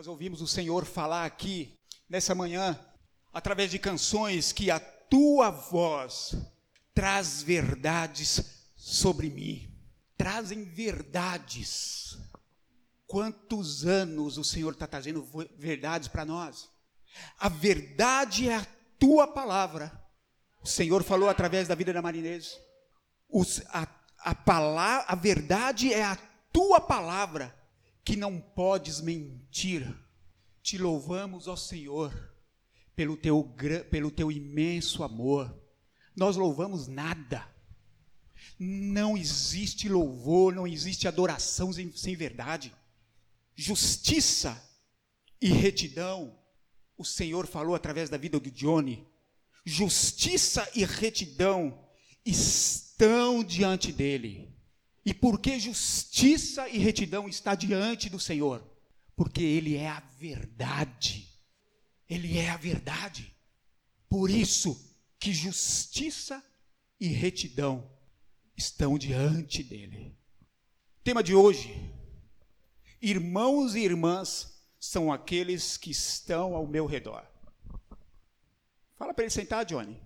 Nós ouvimos o Senhor falar aqui nessa manhã, através de canções, que a tua voz traz verdades sobre mim, trazem verdades. Quantos anos o Senhor está trazendo verdades para nós? A verdade é a tua palavra. O Senhor falou através da vida da Marinês. A, a, a verdade é a tua palavra que não podes mentir. Te louvamos, ó Senhor, pelo teu, pelo teu imenso amor. Nós louvamos nada. Não existe louvor, não existe adoração sem, sem verdade. Justiça e retidão, o Senhor falou através da vida de Johnny. Justiça e retidão estão diante dele. E por que justiça e retidão está diante do Senhor? Porque Ele é a verdade. Ele é a verdade. Por isso que justiça e retidão estão diante dele. Tema de hoje: Irmãos e irmãs são aqueles que estão ao meu redor. Fala para ele sentar, Johnny.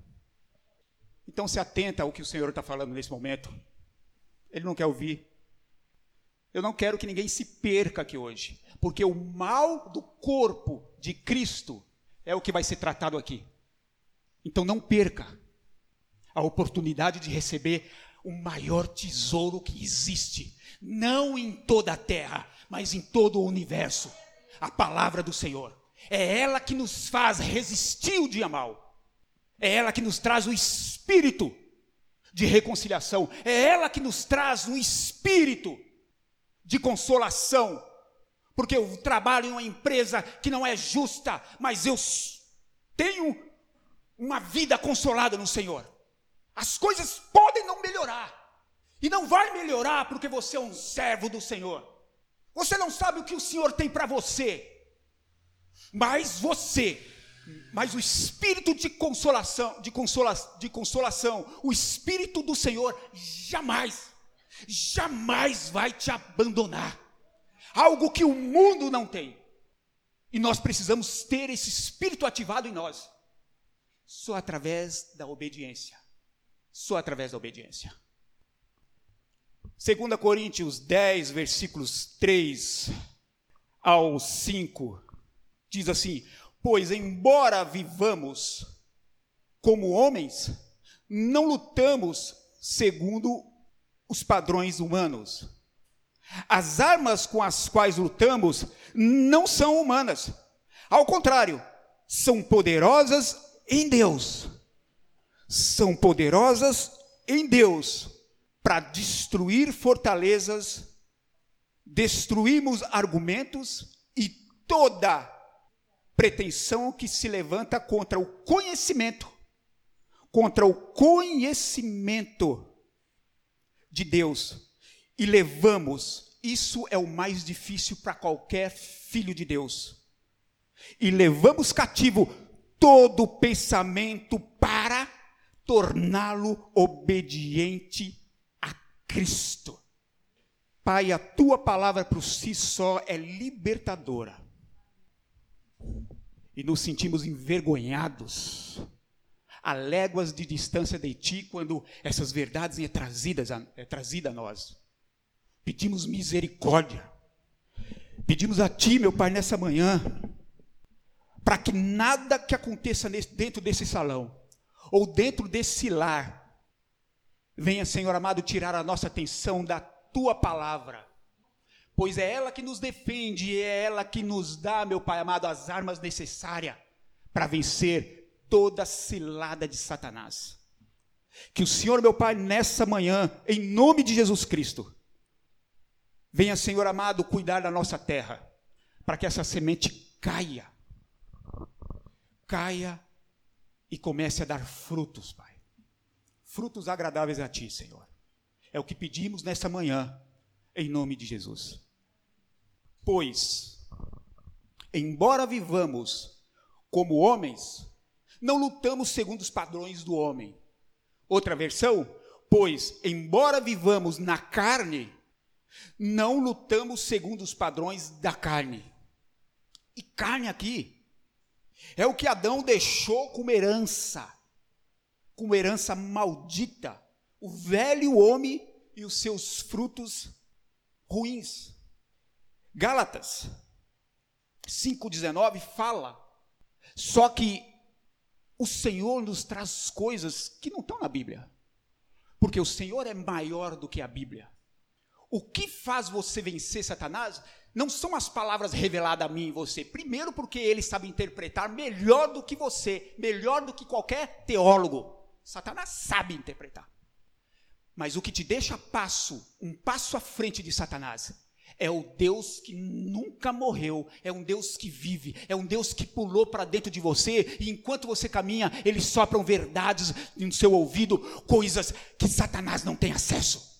Então se atenta ao que o Senhor está falando nesse momento. Ele não quer ouvir. Eu não quero que ninguém se perca aqui hoje, porque o mal do corpo de Cristo é o que vai ser tratado aqui. Então não perca a oportunidade de receber o maior tesouro que existe, não em toda a terra, mas em todo o universo a palavra do Senhor. É ela que nos faz resistir o dia mal. É ela que nos traz o espírito de reconciliação. É ela que nos traz um espírito de consolação. Porque eu trabalho em uma empresa que não é justa, mas eu tenho uma vida consolada no Senhor. As coisas podem não melhorar. E não vai melhorar porque você é um servo do Senhor. Você não sabe o que o Senhor tem para você. Mas você mas o espírito de consolação, de, consola, de consolação, o espírito do Senhor jamais, jamais vai te abandonar. Algo que o mundo não tem. E nós precisamos ter esse espírito ativado em nós. Só através da obediência. Só através da obediência. 2 Coríntios 10, versículos 3 ao 5, diz assim: Pois, embora vivamos como homens, não lutamos segundo os padrões humanos. As armas com as quais lutamos não são humanas. Ao contrário, são poderosas em Deus. São poderosas em Deus para destruir fortalezas, destruímos argumentos e toda pretensão que se levanta contra o conhecimento, contra o conhecimento de Deus, e levamos, isso é o mais difícil para qualquer filho de Deus, e levamos cativo todo pensamento para torná-lo obediente a Cristo. Pai, a tua palavra por si só é libertadora e nos sentimos envergonhados a léguas de distância de ti quando essas verdades é trazidas a, é trazida a nós. Pedimos misericórdia. Pedimos a ti, meu Pai, nessa manhã, para que nada que aconteça nesse, dentro desse salão ou dentro desse lar venha, Senhor amado, tirar a nossa atenção da tua palavra pois é ela que nos defende, é ela que nos dá, meu Pai amado, as armas necessárias para vencer toda cilada de Satanás. Que o Senhor, meu Pai, nessa manhã, em nome de Jesus Cristo, venha, Senhor amado, cuidar da nossa terra, para que essa semente caia, caia e comece a dar frutos, Pai. Frutos agradáveis a Ti, Senhor. É o que pedimos nessa manhã, em nome de Jesus. Pois, embora vivamos como homens, não lutamos segundo os padrões do homem. Outra versão, pois, embora vivamos na carne, não lutamos segundo os padrões da carne. carne aqui. É o que Adão deixou como herança, como herança maldita. O velho homem e os seus frutos ruins. Gálatas 5,19 fala, só que o Senhor nos traz coisas que não estão na Bíblia, porque o Senhor é maior do que a Bíblia. O que faz você vencer Satanás não são as palavras reveladas a mim e você. Primeiro, porque ele sabe interpretar melhor do que você, melhor do que qualquer teólogo. Satanás sabe interpretar. Mas o que te deixa passo, um passo à frente de Satanás, é o Deus que nunca morreu, é um Deus que vive, é um Deus que pulou para dentro de você e enquanto você caminha, ele sopram verdades no seu ouvido, coisas que Satanás não tem acesso.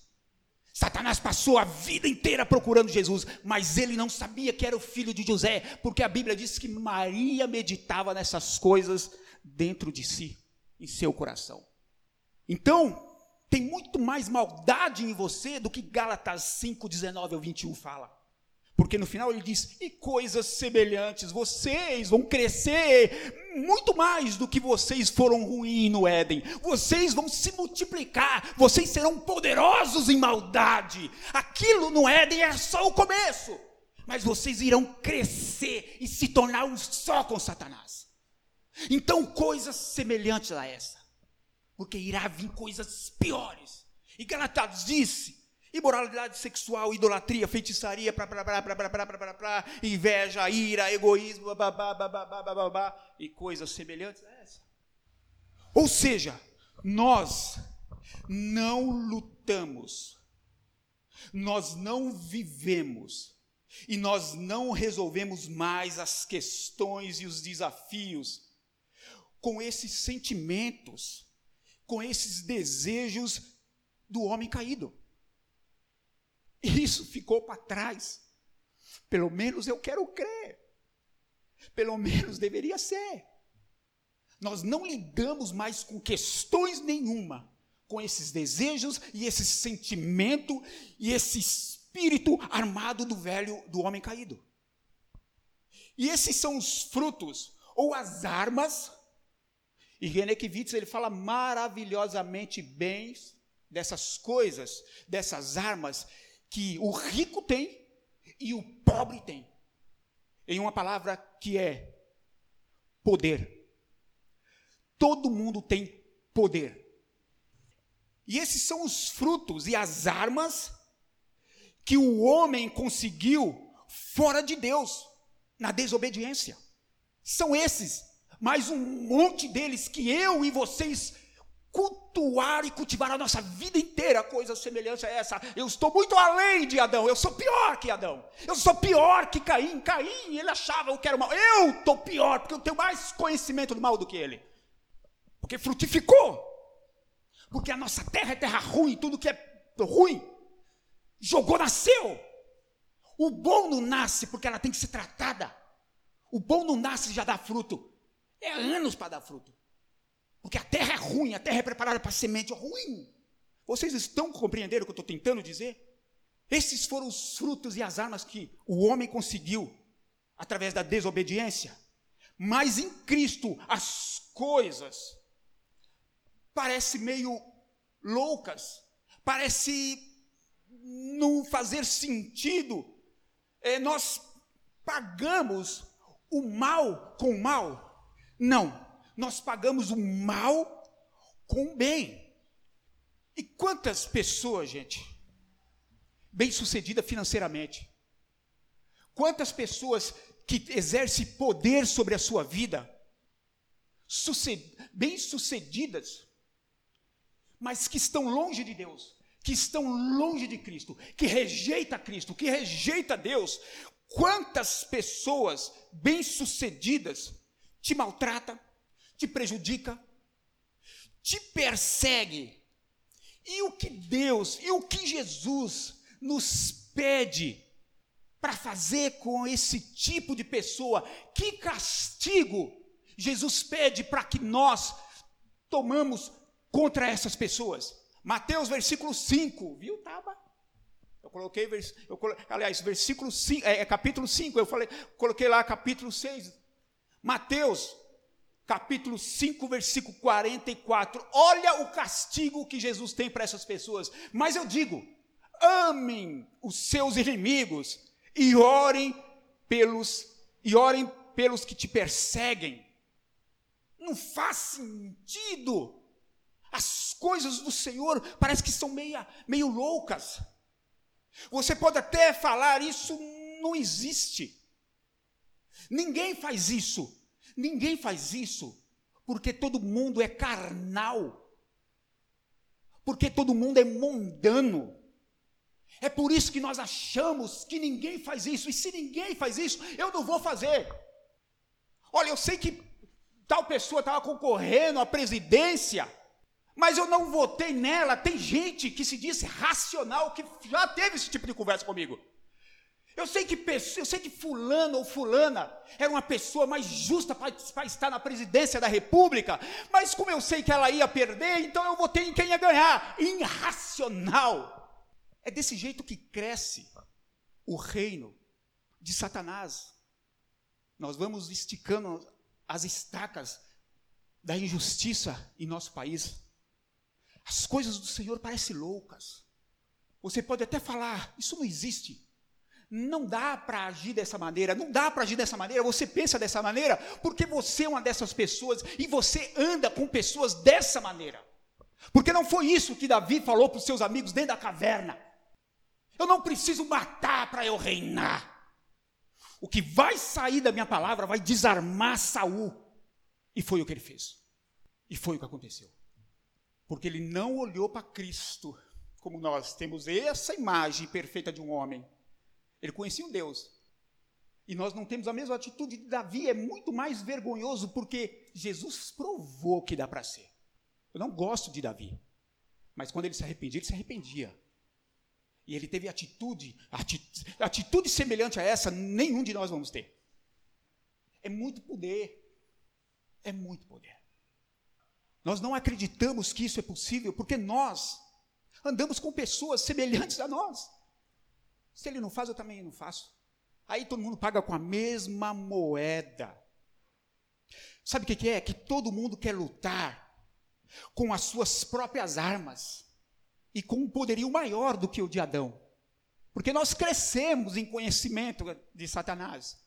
Satanás passou a vida inteira procurando Jesus, mas ele não sabia que era o filho de José, porque a Bíblia diz que Maria meditava nessas coisas dentro de si, em seu coração. Então, tem muito mais maldade em você do que Gálatas 5, 19 ao 21 fala. Porque no final ele diz: e coisas semelhantes, vocês vão crescer muito mais do que vocês foram ruins no Éden. Vocês vão se multiplicar, vocês serão poderosos em maldade. Aquilo no Éden é só o começo. Mas vocês irão crescer e se tornar um só com Satanás. Então, coisas semelhantes a essa. Porque irá vir coisas piores. E Galatados disse: imoralidade sexual, idolatria, feitiçaria, blá, blá, blá, blá, blá, blá, blá, blá, inveja, ira, egoísmo, blá, blá, blá, blá, e coisas semelhantes a essa. Ou seja, nós não lutamos, nós não vivemos, e nós não resolvemos mais as questões e os desafios com esses sentimentos, com esses desejos do homem caído. Isso ficou para trás. Pelo menos eu quero crer. Pelo menos deveria ser. Nós não lidamos mais com questões nenhuma, com esses desejos e esse sentimento e esse espírito armado do velho, do homem caído. E esses são os frutos ou as armas. E René Kivitz, ele fala maravilhosamente bem dessas coisas, dessas armas que o rico tem e o pobre tem. Em uma palavra que é poder. Todo mundo tem poder. E esses são os frutos e as armas que o homem conseguiu fora de Deus, na desobediência. São esses, mais um monte deles que eu e vocês cultuar e cultivar a nossa vida inteira coisa semelhante a essa. Eu estou muito além de Adão, eu sou pior que Adão. Eu sou pior que Caim. Caim, ele achava que era mal. Eu estou pior, porque eu tenho mais conhecimento do mal do que ele. Porque frutificou. Porque a nossa terra é terra ruim, tudo que é ruim jogou, nasceu. O bom não nasce porque ela tem que ser tratada. O bom não nasce e já dá fruto. É anos para dar fruto. Porque a terra é ruim, a terra é preparada para semente ruim. Vocês estão compreendendo o que eu estou tentando dizer? Esses foram os frutos e as armas que o homem conseguiu através da desobediência. Mas em Cristo as coisas parecem meio loucas, parece não fazer sentido. É, nós pagamos o mal com o mal? Não nós pagamos o mal com o bem. E quantas pessoas, gente, bem-sucedida financeiramente, quantas pessoas que exercem poder sobre a sua vida, bem-sucedidas, mas que estão longe de Deus, que estão longe de Cristo, que rejeita Cristo, que rejeita Deus. Quantas pessoas bem-sucedidas te maltratam, te prejudica, te persegue. E o que Deus, e o que Jesus nos pede para fazer com esse tipo de pessoa? Que castigo Jesus pede para que nós tomamos contra essas pessoas? Mateus versículo 5, viu, Taba? Eu coloquei, eu colo, aliás, versículo 5, é, é, capítulo 5, eu falei, coloquei lá capítulo 6. Mateus, capítulo 5, versículo 44. Olha o castigo que Jesus tem para essas pessoas. Mas eu digo: amem os seus inimigos e orem pelos e orem pelos que te perseguem. Não faz sentido. As coisas do Senhor parece que são meia, meio loucas. Você pode até falar isso não existe. Ninguém faz isso. Ninguém faz isso porque todo mundo é carnal. Porque todo mundo é mundano. É por isso que nós achamos que ninguém faz isso. E se ninguém faz isso, eu não vou fazer. Olha, eu sei que tal pessoa estava concorrendo à presidência, mas eu não votei nela. Tem gente que se diz racional que já teve esse tipo de conversa comigo. Eu sei que eu sei que fulano ou fulana era uma pessoa mais justa para estar na presidência da República, mas como eu sei que ela ia perder, então eu votei em quem ia ganhar. Irracional. É desse jeito que cresce o reino de Satanás. Nós vamos esticando as estacas da injustiça em nosso país. As coisas do Senhor parecem loucas. Você pode até falar, isso não existe. Não dá para agir dessa maneira, não dá para agir dessa maneira, você pensa dessa maneira, porque você é uma dessas pessoas e você anda com pessoas dessa maneira. Porque não foi isso que Davi falou para os seus amigos dentro da caverna. Eu não preciso matar para eu reinar. O que vai sair da minha palavra vai desarmar Saul. E foi o que ele fez. E foi o que aconteceu. Porque ele não olhou para Cristo, como nós temos essa imagem perfeita de um homem. Ele conhecia um Deus. E nós não temos a mesma atitude de Davi, é muito mais vergonhoso, porque Jesus provou que dá para ser. Eu não gosto de Davi, mas quando ele se arrependia, ele se arrependia. E ele teve atitude, atitude, atitude semelhante a essa, nenhum de nós vamos ter. É muito poder. É muito poder. Nós não acreditamos que isso é possível porque nós andamos com pessoas semelhantes a nós. Se ele não faz, eu também não faço. Aí todo mundo paga com a mesma moeda. Sabe o que, é? Que todo mundo quer lutar com as suas próprias armas e com um poderio maior do que o de Adão. Porque nós crescemos em conhecimento de Satanás.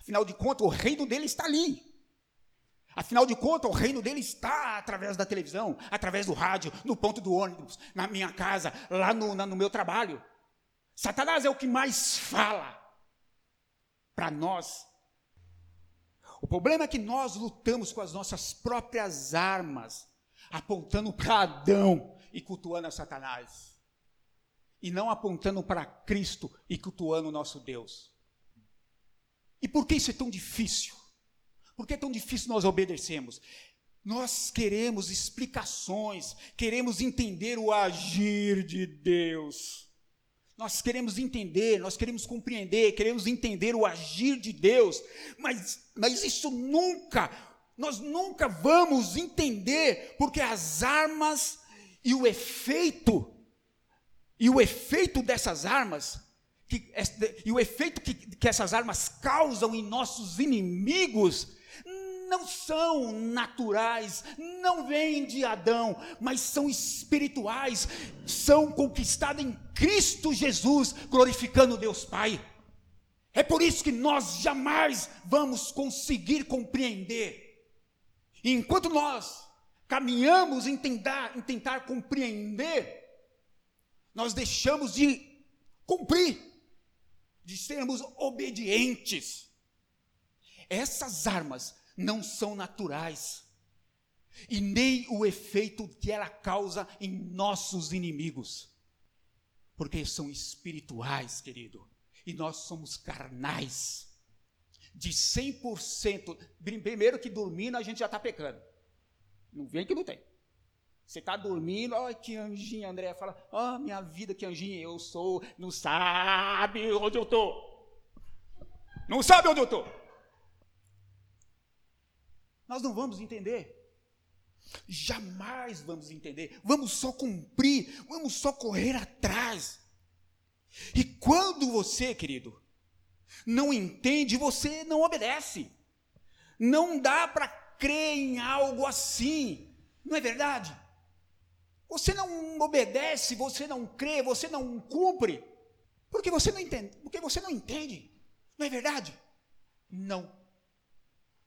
Afinal de contas, o reino dele está ali. Afinal de contas, o reino dele está através da televisão, através do rádio, no ponto do ônibus, na minha casa, lá no, na, no meu trabalho. Satanás é o que mais fala para nós. O problema é que nós lutamos com as nossas próprias armas, apontando para Adão e cultuando a Satanás, e não apontando para Cristo e cultuando o nosso Deus. E por que isso é tão difícil? Por que é tão difícil nós obedecermos? Nós queremos explicações, queremos entender o agir de Deus. Nós queremos entender, nós queremos compreender, queremos entender o agir de Deus, mas, mas isso nunca, nós nunca vamos entender, porque as armas e o efeito, e o efeito dessas armas, que, e o efeito que, que essas armas causam em nossos inimigos, não são naturais, não vêm de Adão, mas são espirituais, são conquistadas em Cristo Jesus, glorificando Deus Pai. É por isso que nós jamais vamos conseguir compreender. E enquanto nós caminhamos em tentar, em tentar compreender, nós deixamos de cumprir, de sermos obedientes. Essas armas não são naturais. E nem o efeito que ela causa em nossos inimigos. Porque são espirituais, querido. E nós somos carnais. De 100%. Primeiro que dormindo a gente já está pecando. Não vem que não tem. Você está dormindo, olha que anjinha, André fala, ó oh, minha vida, que anjinha eu sou, não sabe onde eu estou. Não sabe onde eu estou. Nós não vamos entender. Jamais vamos entender. Vamos só cumprir, vamos só correr atrás. E quando você, querido, não entende, você não obedece. Não dá para crer em algo assim. Não é verdade? Você não obedece, você não crê, você não cumpre, porque você não entende, porque você não entende. Não é verdade? Não.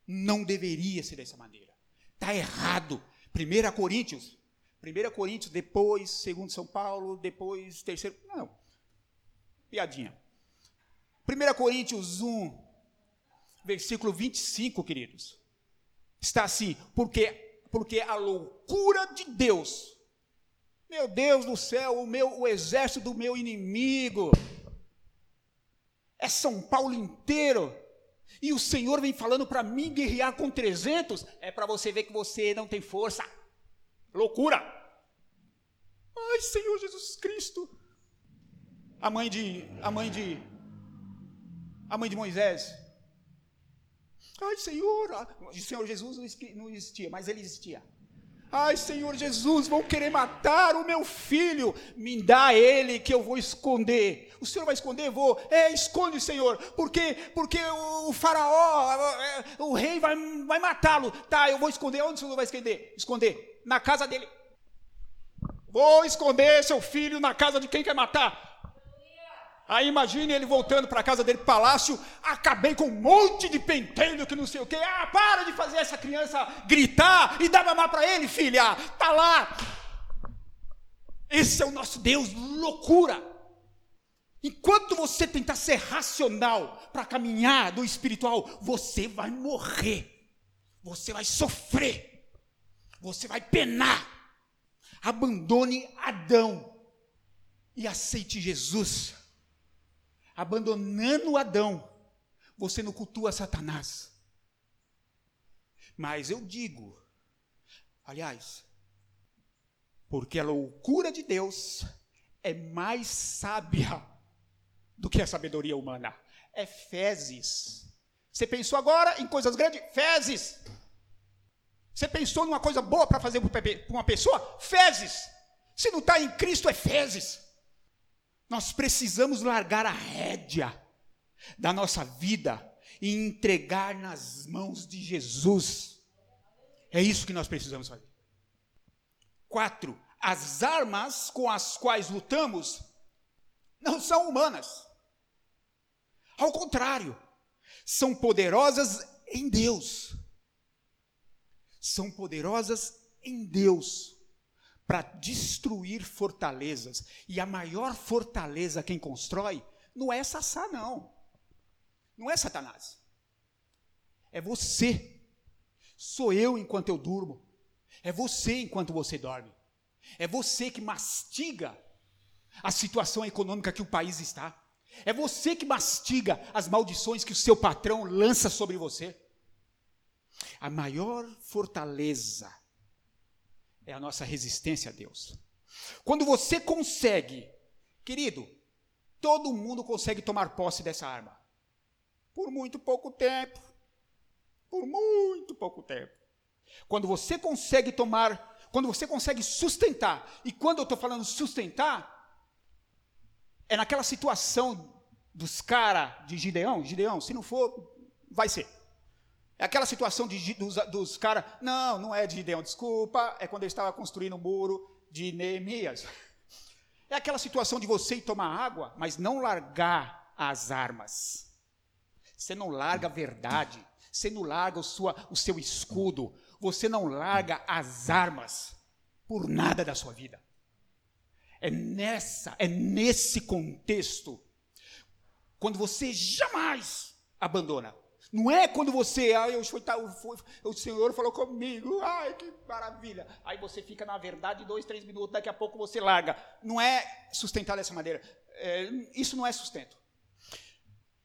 Não deveria ser dessa maneira. Está errado. 1 Coríntios. 1 Coríntios, depois 2 São Paulo, depois terceiro. Não. Piadinha. 1 Coríntios 1, versículo 25, queridos. Está assim, porque, porque a loucura de Deus, meu Deus do céu, o, meu, o exército do meu inimigo, é São Paulo inteiro, e o Senhor vem falando para mim guerrear com 300, é para você ver que você não tem força. Loucura! Ai, Senhor Jesus Cristo! A mãe de a mãe de a mãe de Moisés. Ai, Senhor, o Senhor Jesus não existia, mas ele existia. Ai, Senhor Jesus, vão querer matar o meu filho. Me dá ele que eu vou esconder. O Senhor vai esconder? Vou. É, esconde, Senhor. Porque, porque o faraó, é, o rei vai, vai matá-lo. Tá, eu vou esconder. Onde o Senhor vai esconder? Esconder? Na casa dele. Vou esconder seu filho na casa de quem quer matar. Aí imagine ele voltando para a casa dele, palácio, acabei com um monte de pentelho que não sei o quê. Ah, para de fazer essa criança gritar e dar mamar para ele, filha. Tá lá. Esse é o nosso Deus, loucura. Enquanto você tentar ser racional para caminhar do espiritual, você vai morrer. Você vai sofrer. Você vai penar. Abandone Adão e aceite Jesus abandonando Adão, você não cultua Satanás. Mas eu digo, aliás, porque a loucura de Deus é mais sábia do que a sabedoria humana. É fezes. Você pensou agora em coisas grandes? Fezes. Você pensou numa coisa boa para fazer para uma pessoa? Fezes. Se não está em Cristo, é fezes. Nós precisamos largar a rédea da nossa vida e entregar nas mãos de Jesus. É isso que nós precisamos fazer. Quatro, as armas com as quais lutamos não são humanas. Ao contrário, são poderosas em Deus. São poderosas em Deus para destruir fortalezas. E a maior fortaleza quem constrói não é Sassá, não. Não é Satanás. É você. Sou eu enquanto eu durmo. É você enquanto você dorme. É você que mastiga a situação econômica que o país está. É você que mastiga as maldições que o seu patrão lança sobre você. A maior fortaleza é a nossa resistência a Deus. Quando você consegue, querido, todo mundo consegue tomar posse dessa arma. Por muito pouco tempo. Por muito pouco tempo. Quando você consegue tomar, quando você consegue sustentar, e quando eu estou falando sustentar, é naquela situação dos caras de Gideão, Gideão, se não for, vai ser. É aquela situação de, dos, dos caras, não, não é de Gideão, desculpa, é quando ele estava construindo o um muro de Neemias. É aquela situação de você ir tomar água, mas não largar as armas. Você não larga a verdade, você não larga o, sua, o seu escudo, você não larga as armas por nada da sua vida. É nessa, é nesse contexto, quando você jamais abandona não é quando você, ah, eu fui, fui, o Senhor falou comigo, ai que maravilha. Aí você fica na verdade dois, três minutos, daqui a pouco você larga. Não é sustentar dessa maneira. É, isso não é sustento.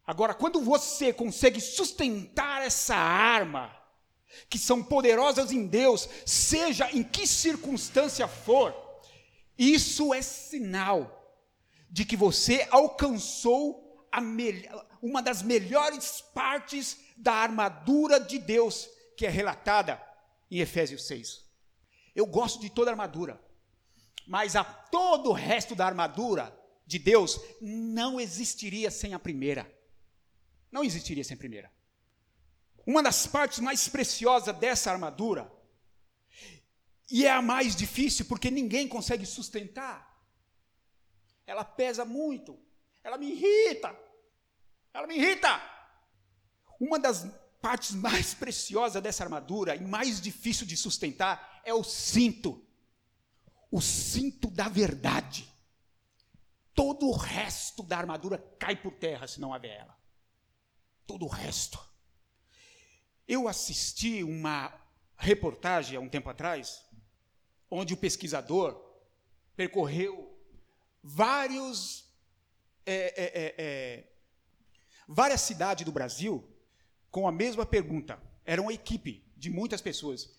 Agora, quando você consegue sustentar essa arma, que são poderosas em Deus, seja em que circunstância for, isso é sinal de que você alcançou uma das melhores partes da armadura de Deus, que é relatada em Efésios 6. Eu gosto de toda a armadura, mas a todo o resto da armadura de Deus não existiria sem a primeira. Não existiria sem a primeira. Uma das partes mais preciosas dessa armadura, e é a mais difícil porque ninguém consegue sustentar, ela pesa muito, ela me irrita, ela me irrita. Uma das partes mais preciosas dessa armadura e mais difícil de sustentar é o cinto. O cinto da verdade. Todo o resto da armadura cai por terra se não houver ela. Todo o resto. Eu assisti uma reportagem há um tempo atrás, onde o pesquisador percorreu vários, é, é, é, é várias cidades do Brasil com a mesma pergunta. Era uma equipe de muitas pessoas,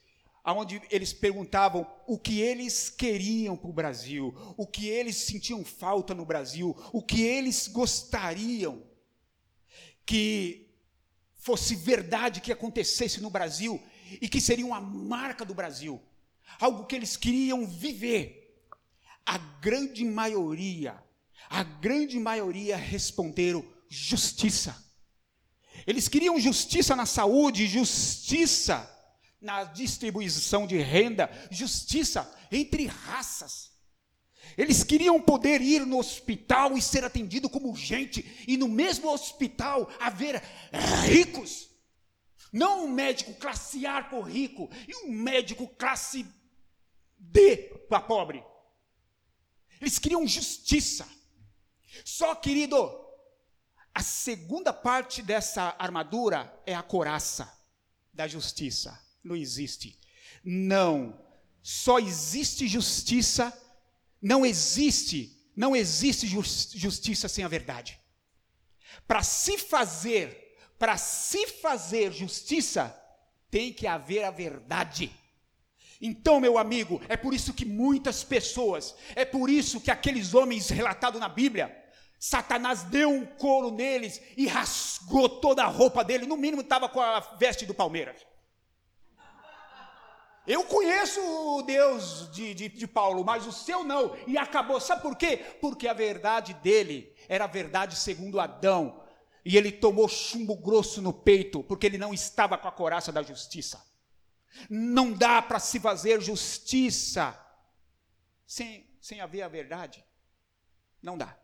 onde eles perguntavam o que eles queriam para o Brasil, o que eles sentiam falta no Brasil, o que eles gostariam que fosse verdade que acontecesse no Brasil e que seria uma marca do Brasil, algo que eles queriam viver. A grande maioria, a grande maioria responderam justiça. Eles queriam justiça na saúde, justiça na distribuição de renda, justiça entre raças. Eles queriam poder ir no hospital e ser atendido como gente, e no mesmo hospital haver ricos. Não um médico classe A por rico e um médico classe D para pobre. Eles queriam justiça. Só, querido, a segunda parte dessa armadura é a coraça da justiça. Não existe. Não. Só existe justiça. Não existe. Não existe justiça sem a verdade. Para se fazer, para se fazer justiça, tem que haver a verdade. Então, meu amigo, é por isso que muitas pessoas, é por isso que aqueles homens relatados na Bíblia, Satanás deu um couro neles e rasgou toda a roupa dele. No mínimo estava com a veste do Palmeiras. Eu conheço o Deus de, de, de, Paulo, mas o seu não. E acabou. Sabe por quê? Porque a verdade dele era a verdade segundo Adão. E ele tomou chumbo grosso no peito, porque ele não estava com a coraça da justiça. Não dá para se fazer justiça sem, sem haver a verdade. Não dá.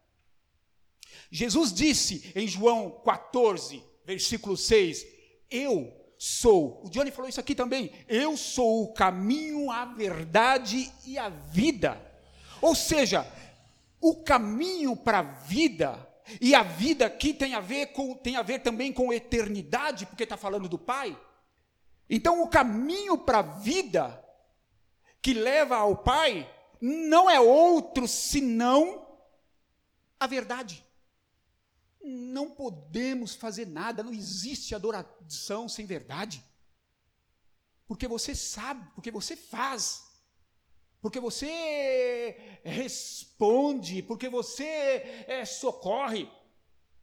Jesus disse em João 14, versículo 6: Eu sou, o Johnny falou isso aqui também, eu sou o caminho, a verdade e a vida. Ou seja, o caminho para a vida, e a vida aqui tem a ver, com, tem a ver também com eternidade, porque está falando do Pai. Então, o caminho para a vida que leva ao Pai não é outro senão a verdade não podemos fazer nada, não existe adoração sem verdade. Porque você sabe, porque você faz, porque você responde, porque você é, socorre.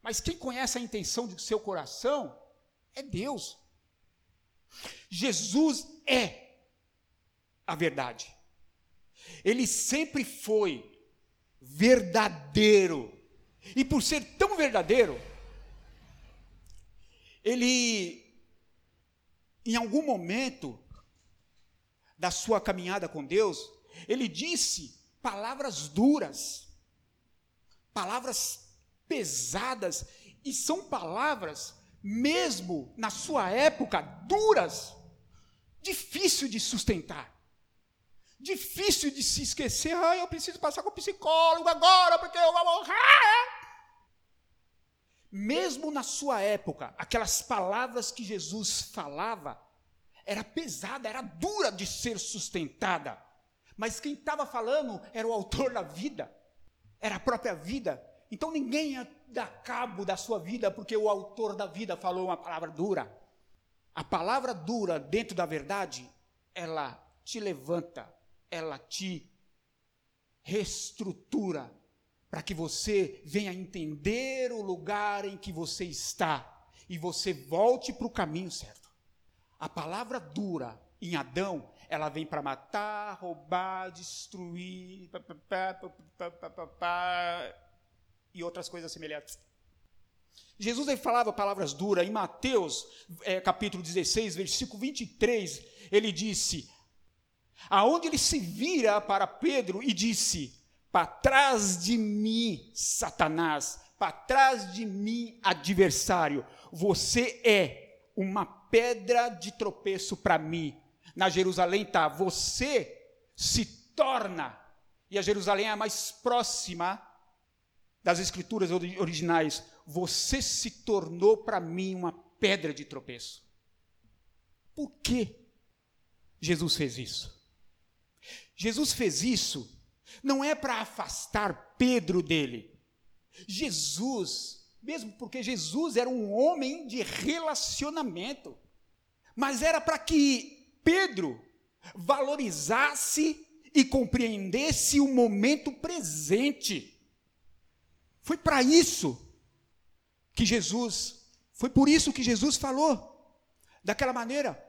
Mas quem conhece a intenção do seu coração é Deus. Jesus é a verdade. Ele sempre foi verdadeiro e por ser tão verdadeiro, ele, em algum momento da sua caminhada com Deus, ele disse palavras duras, palavras pesadas, e são palavras, mesmo na sua época, duras, difícil de sustentar. Difícil de se esquecer, ah, eu preciso passar com o psicólogo agora, porque eu vou morrer. Mesmo na sua época, aquelas palavras que Jesus falava era pesada, era dura de ser sustentada. Mas quem estava falando era o autor da vida, era a própria vida. Então ninguém ia dar cabo da sua vida porque o autor da vida falou uma palavra dura. A palavra dura dentro da verdade, ela te levanta, ela te reestrutura, para que você venha entender o lugar em que você está e você volte para o caminho certo. A palavra dura em Adão, ela vem para matar, roubar, destruir, pá, pá, pá, e outras coisas semelhantes. Jesus ele falava palavras duras. Em Mateus, é, capítulo 16, versículo 23, ele disse: Aonde ele se vira para Pedro e disse: Para trás de mim, Satanás, para trás de mim, adversário, você é uma pedra de tropeço para mim. Na Jerusalém está, você se torna, e a Jerusalém é a mais próxima das escrituras originais, você se tornou para mim uma pedra de tropeço. Por que Jesus fez isso? Jesus fez isso não é para afastar Pedro dele. Jesus, mesmo porque Jesus era um homem de relacionamento, mas era para que Pedro valorizasse e compreendesse o momento presente. Foi para isso que Jesus, foi por isso que Jesus falou daquela maneira.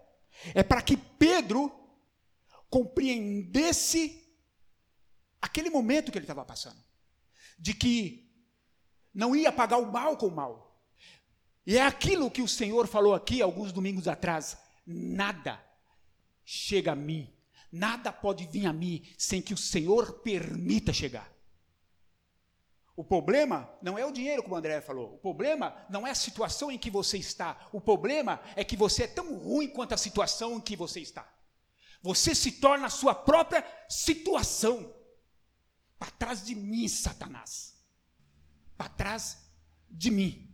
É para que Pedro compreendesse aquele momento que ele estava passando, de que não ia pagar o mal com o mal. E é aquilo que o Senhor falou aqui alguns domingos atrás: nada chega a mim, nada pode vir a mim sem que o Senhor permita chegar. O problema não é o dinheiro, como o André falou. O problema não é a situação em que você está. O problema é que você é tão ruim quanto a situação em que você está. Você se torna a sua própria situação. Para trás de mim, Satanás. Para trás de mim.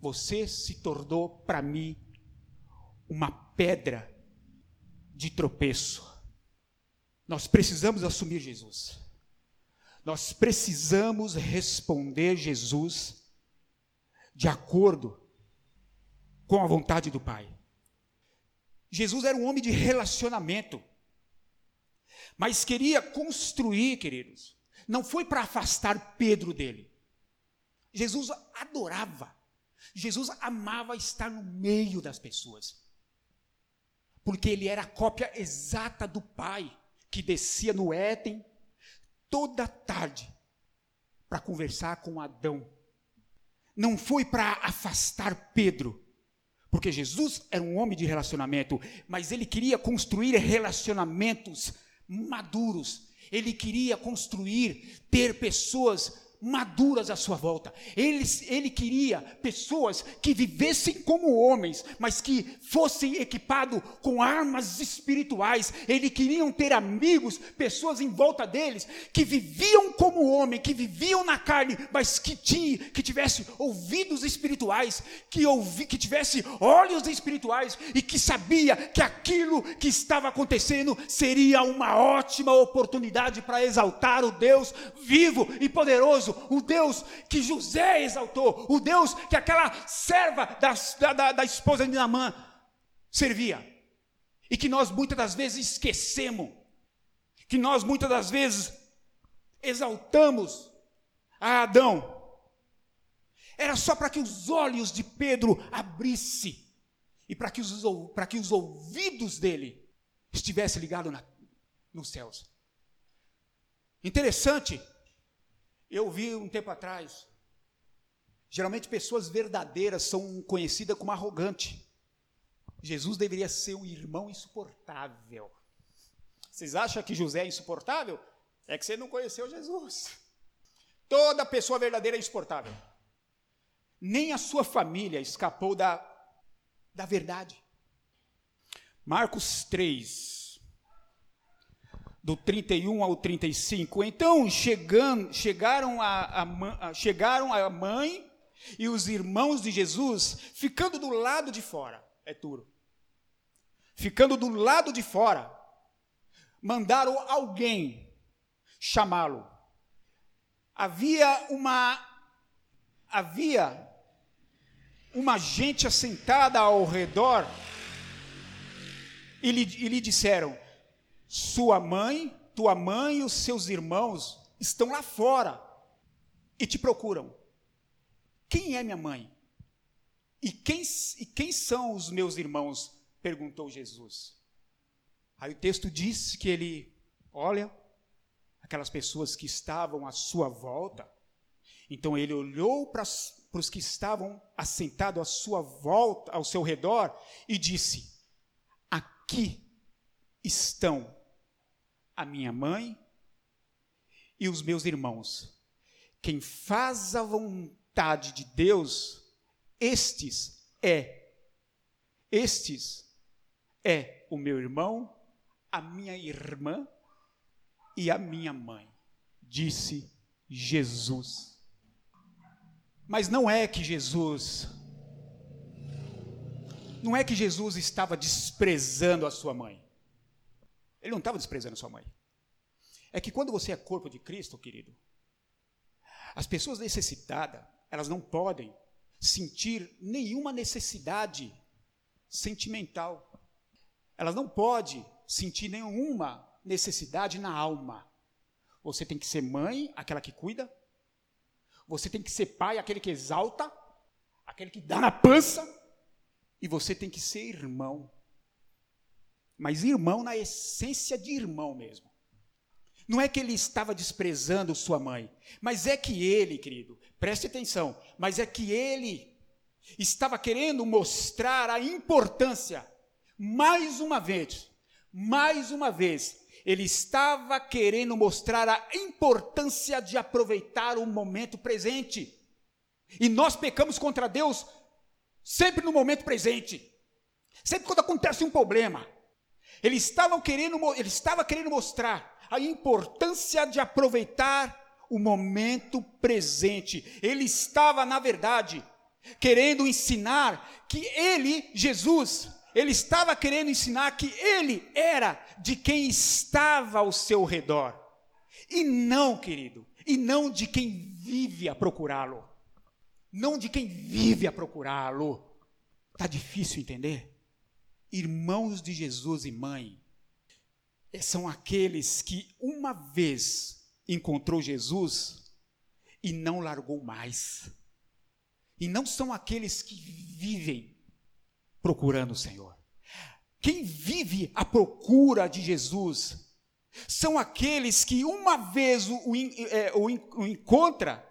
Você se tornou para mim uma pedra de tropeço. Nós precisamos assumir Jesus. Nós precisamos responder Jesus de acordo com a vontade do Pai. Jesus era um homem de relacionamento, mas queria construir, queridos. Não foi para afastar Pedro dele. Jesus adorava, Jesus amava estar no meio das pessoas, porque ele era a cópia exata do Pai, que descia no Éden toda tarde para conversar com Adão. Não foi para afastar Pedro, porque Jesus era um homem de relacionamento, mas ele queria construir relacionamentos maduros. Ele queria construir, ter pessoas maduras à sua volta. Ele, ele queria pessoas que vivessem como homens, mas que fossem equipados com armas espirituais. Ele queria ter amigos, pessoas em volta deles, que viviam como homem, que viviam na carne, mas que, tinha, que tivesse ouvidos espirituais, que, ouvi, que tivesse olhos espirituais e que sabia que aquilo que estava acontecendo seria uma ótima oportunidade para exaltar o Deus vivo e poderoso o Deus que José exaltou, o Deus que aquela serva da, da, da esposa de Namã servia. E que nós muitas das vezes esquecemos, que nós muitas das vezes exaltamos a Adão. Era só para que os olhos de Pedro abrissem e para que os, para que os ouvidos dele estivessem ligados nos céus. Interessante eu vi um tempo atrás, geralmente pessoas verdadeiras são conhecidas como arrogante. Jesus deveria ser um irmão insuportável. Vocês acham que José é insuportável? É que você não conheceu Jesus. Toda pessoa verdadeira é insuportável. Nem a sua família escapou da, da verdade. Marcos 3, do 31 ao 35. Então chegando, chegaram, a, a, chegaram a mãe e os irmãos de Jesus, ficando do lado de fora. É duro. Ficando do lado de fora, mandaram alguém chamá-lo. Havia uma havia uma gente assentada ao redor e lhe, e lhe disseram: sua mãe, tua mãe e os seus irmãos estão lá fora e te procuram. Quem é minha mãe? E quem, e quem são os meus irmãos? perguntou Jesus. Aí o texto diz que ele olha aquelas pessoas que estavam à sua volta Então ele olhou para os que estavam assentados à sua volta, ao seu redor, e disse: Aqui estão a minha mãe e os meus irmãos. Quem faz a vontade de Deus, estes é, estes é o meu irmão, a minha irmã e a minha mãe, disse Jesus. Mas não é que Jesus não é que Jesus estava desprezando a sua mãe. Ele não estava desprezando sua mãe. É que quando você é corpo de Cristo, querido, as pessoas necessitadas, elas não podem sentir nenhuma necessidade sentimental. Elas não podem sentir nenhuma necessidade na alma. Você tem que ser mãe, aquela que cuida. Você tem que ser pai, aquele que exalta, aquele que dá na pança. E você tem que ser irmão. Mas irmão na essência de irmão mesmo. Não é que ele estava desprezando sua mãe, mas é que ele, querido, preste atenção, mas é que ele estava querendo mostrar a importância, mais uma vez, mais uma vez, ele estava querendo mostrar a importância de aproveitar o momento presente. E nós pecamos contra Deus sempre no momento presente. Sempre quando acontece um problema. Ele estava querendo, ele estava querendo mostrar a importância de aproveitar o momento presente. Ele estava, na verdade, querendo ensinar que ele, Jesus, ele estava querendo ensinar que ele era de quem estava ao seu redor. E não, querido, e não de quem vive a procurá-lo. Não de quem vive a procurá-lo. Está difícil entender? Irmãos de Jesus e mãe são aqueles que uma vez encontrou Jesus e não largou mais. E não são aqueles que vivem procurando o Senhor. Quem vive à procura de Jesus são aqueles que, uma vez o, o, o, o encontra,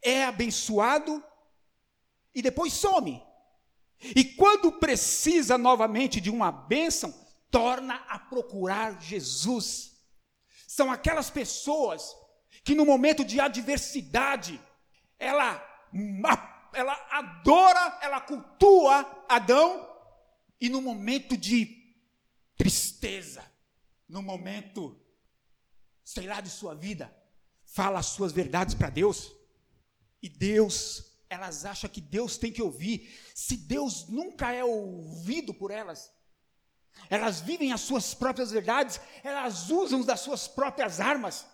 é abençoado e depois some. E quando precisa novamente de uma bênção, torna a procurar Jesus. São aquelas pessoas que no momento de adversidade, ela ela adora, ela cultua Adão, e no momento de tristeza, no momento, sei lá, de sua vida, fala as suas verdades para Deus, e Deus, elas acham que Deus tem que ouvir, se Deus nunca é ouvido por elas, elas vivem as suas próprias verdades, elas usam das suas próprias armas,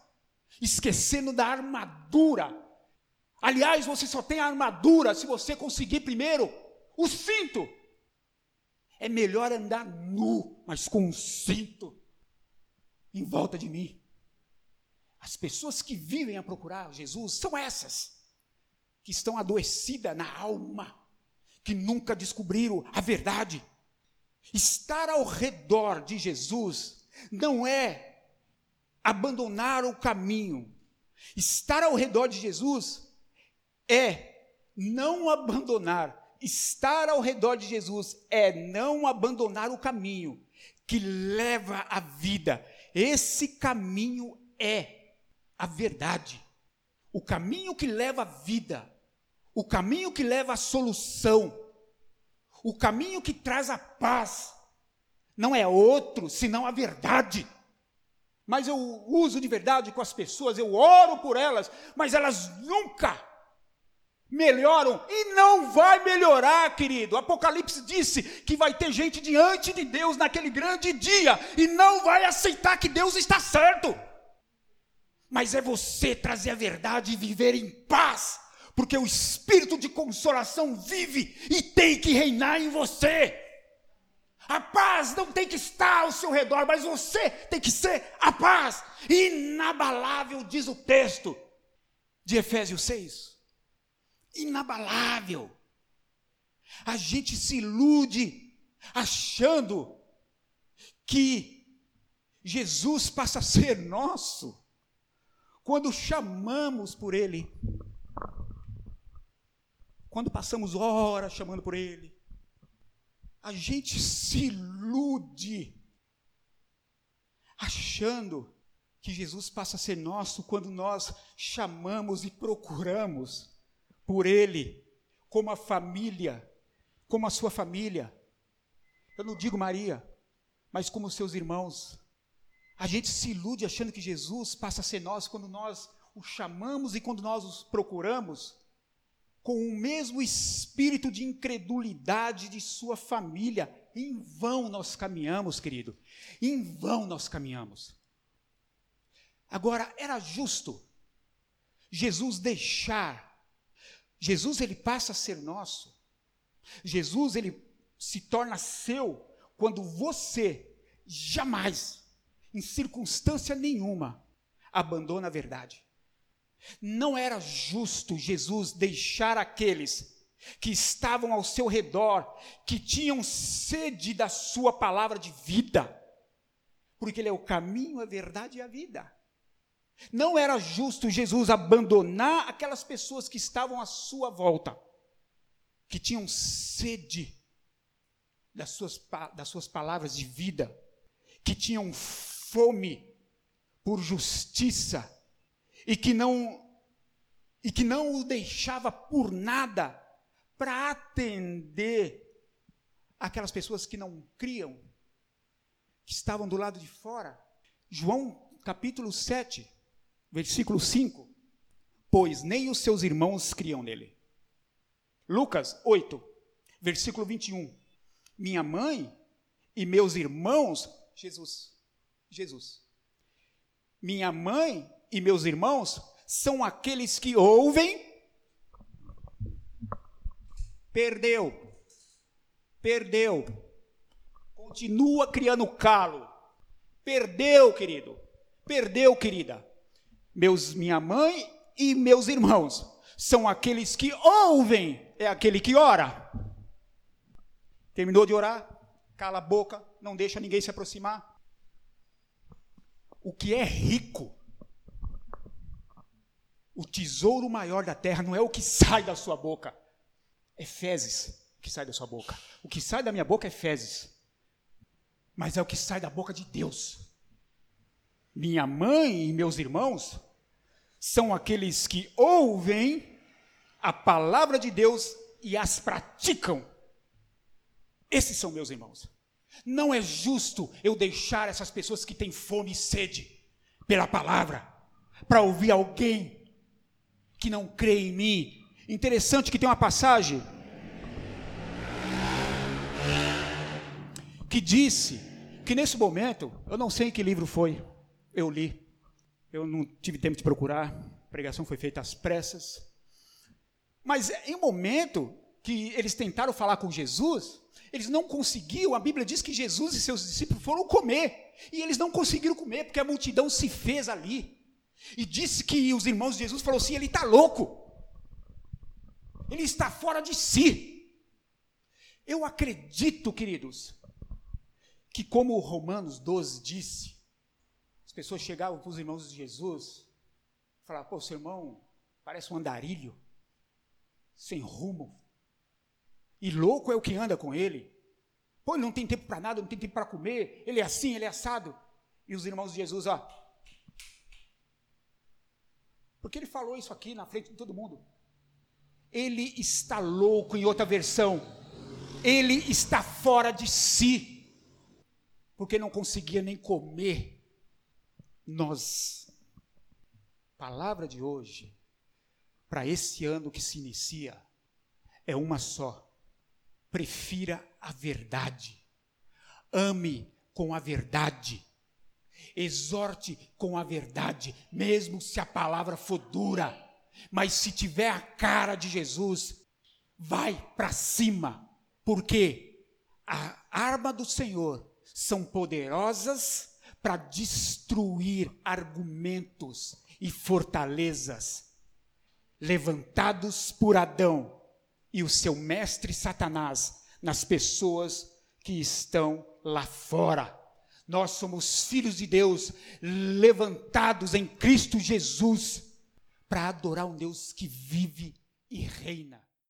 esquecendo da armadura Aliás, você só tem a armadura se você conseguir primeiro o cinto. É melhor andar nu, mas com um cinto em volta de mim. As pessoas que vivem a procurar Jesus são essas, que estão adoecidas na alma, que nunca descobriram a verdade. Estar ao redor de Jesus não é abandonar o caminho. Estar ao redor de Jesus é não abandonar, estar ao redor de Jesus é não abandonar o caminho que leva à vida. Esse caminho é a verdade. O caminho que leva à vida, o caminho que leva à solução, o caminho que traz a paz, não é outro senão a verdade. Mas eu uso de verdade com as pessoas, eu oro por elas, mas elas nunca melhoram e não vai melhorar, querido. Apocalipse disse que vai ter gente diante de Deus naquele grande dia e não vai aceitar que Deus está certo. Mas é você trazer a verdade e viver em paz, porque o espírito de consolação vive e tem que reinar em você. A paz não tem que estar ao seu redor, mas você tem que ser a paz inabalável, diz o texto de Efésios 6 inabalável. A gente se ilude achando que Jesus passa a ser nosso quando chamamos por Ele. Quando passamos horas chamando por Ele, a gente se ilude, achando que Jesus passa a ser nosso quando nós chamamos e procuramos por Ele, como a família, como a sua família. Eu não digo Maria, mas como seus irmãos. A gente se ilude achando que Jesus passa a ser nosso quando nós o chamamos e quando nós os procuramos com o mesmo espírito de incredulidade de sua família. Em vão nós caminhamos, querido. Em vão nós caminhamos. Agora, era justo Jesus deixar. Jesus ele passa a ser nosso. Jesus ele se torna seu quando você jamais, em circunstância nenhuma, abandona a verdade. Não era justo Jesus deixar aqueles que estavam ao seu redor, que tinham sede da sua palavra de vida, porque Ele é o caminho, a verdade e a vida. Não era justo Jesus abandonar aquelas pessoas que estavam à sua volta, que tinham sede das suas, das suas palavras de vida, que tinham fome por justiça, e que não e que não o deixava por nada para atender aquelas pessoas que não criam, que estavam do lado de fora. João capítulo 7, versículo 5. Pois nem os seus irmãos criam nele. Lucas 8, versículo 21. Minha mãe e meus irmãos, Jesus, Jesus. Minha mãe e meus irmãos são aqueles que ouvem. Perdeu. Perdeu. Continua criando calo. Perdeu, querido. Perdeu, querida. Meus, minha mãe e meus irmãos são aqueles que ouvem, é aquele que ora. Terminou de orar, cala a boca, não deixa ninguém se aproximar. O que é rico o tesouro maior da terra não é o que sai da sua boca, é fezes que sai da sua boca. O que sai da minha boca é fezes, mas é o que sai da boca de Deus. Minha mãe e meus irmãos são aqueles que ouvem a palavra de Deus e as praticam. Esses são meus irmãos. Não é justo eu deixar essas pessoas que têm fome e sede pela palavra para ouvir alguém que não crê em mim. Interessante que tem uma passagem que disse que nesse momento, eu não sei em que livro foi, eu li, eu não tive tempo de procurar, a pregação foi feita às pressas, mas em um momento que eles tentaram falar com Jesus, eles não conseguiam, a Bíblia diz que Jesus e seus discípulos foram comer, e eles não conseguiram comer, porque a multidão se fez ali. E disse que os irmãos de Jesus falaram assim: ele está louco, ele está fora de si. Eu acredito, queridos, que como Romanos 12 disse, as pessoas chegavam para os irmãos de Jesus, falavam: pô, seu irmão parece um andarilho, sem rumo, e louco é o que anda com ele. Pô, ele não tem tempo para nada, não tem tempo para comer, ele é assim, ele é assado. E os irmãos de Jesus, ó, porque ele falou isso aqui na frente de todo mundo. Ele está louco, em outra versão. Ele está fora de si. Porque não conseguia nem comer. Nós. Palavra de hoje, para esse ano que se inicia, é uma só. Prefira a verdade. Ame com a verdade exorte com a verdade, mesmo se a palavra for dura, mas se tiver a cara de Jesus, vai para cima, porque a arma do Senhor são poderosas para destruir argumentos e fortalezas levantados por Adão e o seu mestre Satanás nas pessoas que estão lá fora. Nós somos filhos de Deus, levantados em Cristo Jesus, para adorar um Deus que vive e reina.